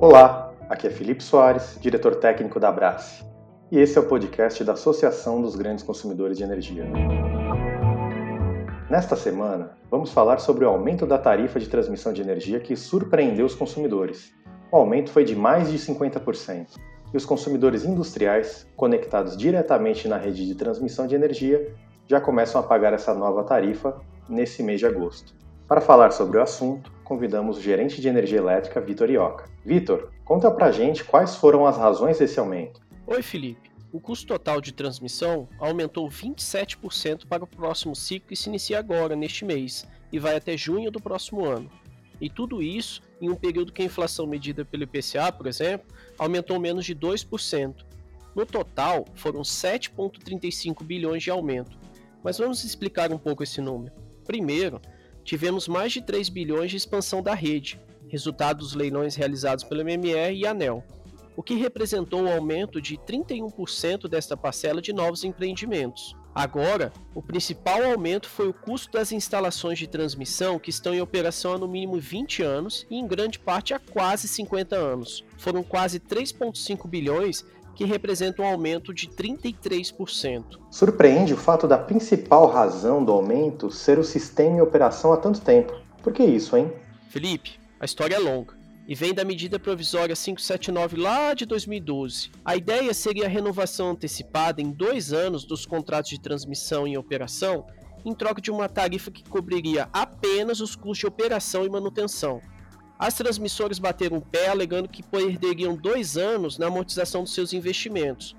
Olá, aqui é Felipe Soares, diretor técnico da Abrace, e esse é o podcast da Associação dos Grandes Consumidores de Energia. Nesta semana, vamos falar sobre o aumento da tarifa de transmissão de energia que surpreendeu os consumidores. O aumento foi de mais de 50%, e os consumidores industriais, conectados diretamente na rede de transmissão de energia, já começam a pagar essa nova tarifa nesse mês de agosto. Para falar sobre o assunto, convidamos o gerente de energia elétrica, Vitor Ioca. Vitor, conta pra gente quais foram as razões desse aumento. Oi, Felipe. O custo total de transmissão aumentou 27% para o próximo ciclo que se inicia agora, neste mês, e vai até junho do próximo ano. E tudo isso em um período que a inflação medida pelo IPCA, por exemplo, aumentou menos de 2%. No total, foram 7,35 bilhões de aumento. Mas vamos explicar um pouco esse número. Primeiro, tivemos mais de 3 bilhões de expansão da rede, resultado dos leilões realizados pelo MMR e ANEL o que representou um aumento de 31% desta parcela de novos empreendimentos. Agora, o principal aumento foi o custo das instalações de transmissão que estão em operação há no mínimo 20 anos e em grande parte há quase 50 anos. Foram quase 3,5 bilhões que representa um aumento de 33%. Surpreende o fato da principal razão do aumento ser o sistema em operação há tanto tempo. Por que isso, hein? Felipe, a história é longa e vem da medida provisória 579 lá de 2012. A ideia seria a renovação antecipada em dois anos dos contratos de transmissão em operação, em troca de uma tarifa que cobriria apenas os custos de operação e manutenção. As transmissoras bateram o pé alegando que perderiam dois anos na amortização dos seus investimentos.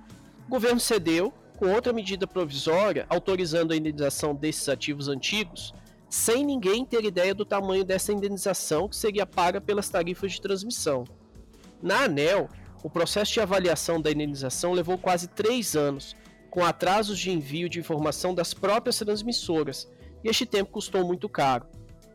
O governo cedeu, com outra medida provisória autorizando a indenização desses ativos antigos, sem ninguém ter ideia do tamanho dessa indenização que seria paga pelas tarifas de transmissão. Na ANEL, o processo de avaliação da indenização levou quase três anos, com atrasos de envio de informação das próprias transmissoras, e este tempo custou muito caro.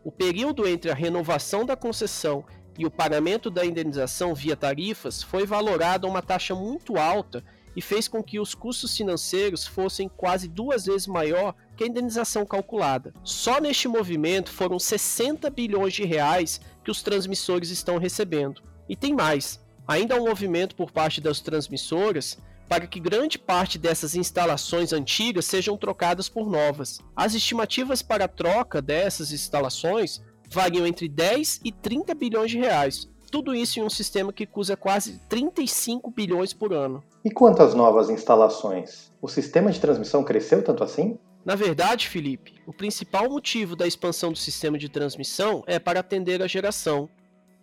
O período entre a renovação da concessão e o pagamento da indenização via tarifas foi valorado a uma taxa muito alta e fez com que os custos financeiros fossem quase duas vezes maior que a indenização calculada. Só neste movimento foram 60 bilhões de reais que os transmissores estão recebendo. E tem mais. Ainda há um movimento por parte das transmissoras para que grande parte dessas instalações antigas sejam trocadas por novas. As estimativas para a troca dessas instalações variam entre 10 e 30 bilhões de reais, tudo isso em um sistema que custa quase 35 bilhões por ano. E quanto às novas instalações? O sistema de transmissão cresceu tanto assim? Na verdade, Felipe, o principal motivo da expansão do sistema de transmissão é para atender a geração.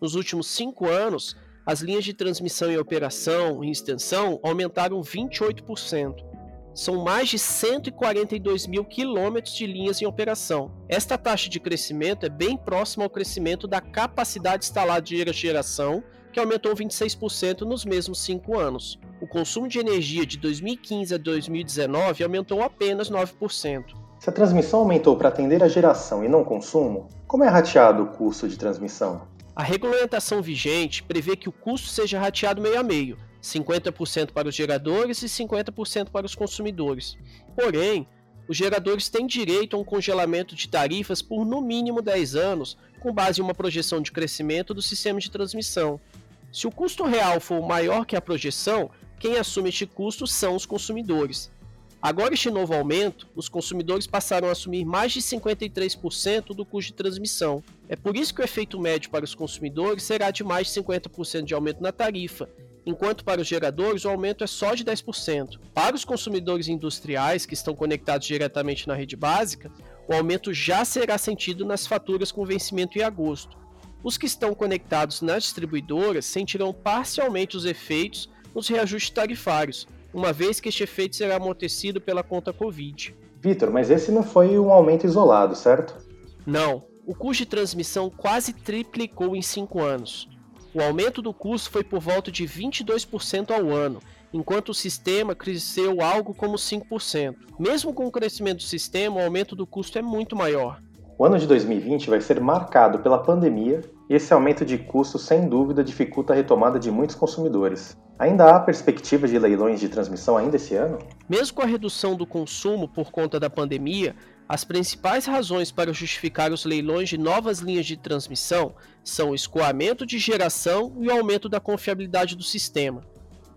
Nos últimos cinco anos, as linhas de transmissão em operação e extensão aumentaram 28% são mais de 142 mil quilômetros de linhas em operação. Esta taxa de crescimento é bem próxima ao crescimento da capacidade instalada de geração, que aumentou 26% nos mesmos cinco anos. O consumo de energia de 2015 a 2019 aumentou apenas 9%. Se a transmissão aumentou para atender a geração e não consumo, como é rateado o custo de transmissão? A regulamentação vigente prevê que o custo seja rateado meio a meio, 50% para os geradores e 50% para os consumidores. Porém, os geradores têm direito a um congelamento de tarifas por no mínimo 10 anos, com base em uma projeção de crescimento do sistema de transmissão. Se o custo real for maior que a projeção, quem assume este custo são os consumidores. Agora, este novo aumento, os consumidores passaram a assumir mais de 53% do custo de transmissão. É por isso que o efeito médio para os consumidores será de mais de 50% de aumento na tarifa, enquanto para os geradores o aumento é só de 10%. Para os consumidores industriais que estão conectados diretamente na rede básica, o aumento já será sentido nas faturas com vencimento em agosto. Os que estão conectados nas distribuidoras sentirão parcialmente os efeitos nos reajustes tarifários, uma vez que este efeito será amortecido pela conta Covid. Vitor, mas esse não foi um aumento isolado, certo? Não. O custo de transmissão quase triplicou em 5 anos. O aumento do custo foi por volta de 22% ao ano, enquanto o sistema cresceu algo como 5%. Mesmo com o crescimento do sistema, o aumento do custo é muito maior. O ano de 2020 vai ser marcado pela pandemia e esse aumento de custo, sem dúvida, dificulta a retomada de muitos consumidores. Ainda há perspectiva de leilões de transmissão ainda esse ano? Mesmo com a redução do consumo por conta da pandemia, As principais razões para justificar os leilões de novas linhas de transmissão são o escoamento de geração e o aumento da confiabilidade do sistema.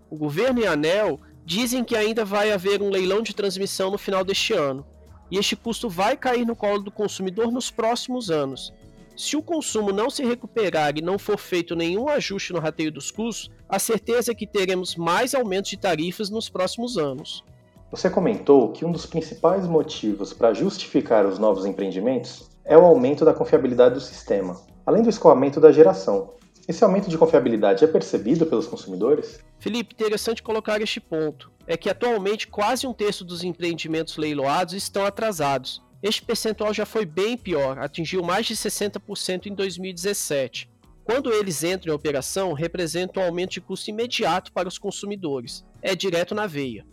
O governo e a ANEL dizem que ainda vai haver um leilão de transmissão no final deste ano, e este custo vai cair no colo do consumidor nos próximos anos. Se o consumo não se recuperar e não for feito nenhum ajuste no rateio dos custos, a certeza é que teremos mais aumentos de tarifas nos próximos anos. Você comentou que um dos principais motivos para justificar os novos empreendimentos é o aumento da confiabilidade do sistema, além do escoamento da geração. Esse aumento de confiabilidade é percebido pelos consumidores? Felipe, interessante colocar este ponto. É que atualmente quase um terço dos empreendimentos leiloados estão atrasados. Este percentual já foi bem pior, atingiu mais de 60% em 2017. Quando eles entram em operação, representa um aumento de custo imediato para os consumidores. É direto na veia.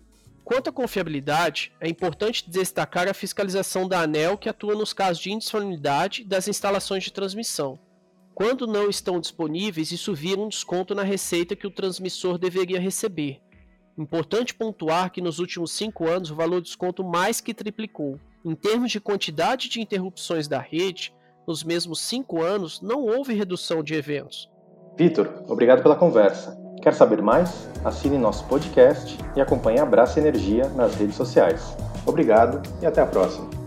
Quanto à confiabilidade, é importante destacar a fiscalização da ANEL que atua nos casos de indisponibilidade das instalações de transmissão. Quando não estão disponíveis, isso vira um desconto na receita que o transmissor deveria receber. Importante pontuar que nos últimos cinco anos o valor do desconto mais que triplicou. Em termos de quantidade de interrupções da rede, nos mesmos cinco anos não houve redução de eventos. Vitor, obrigado pela conversa. Quer saber mais? Assine nosso podcast e acompanhe a Braça Energia nas redes sociais. Obrigado e até a próxima.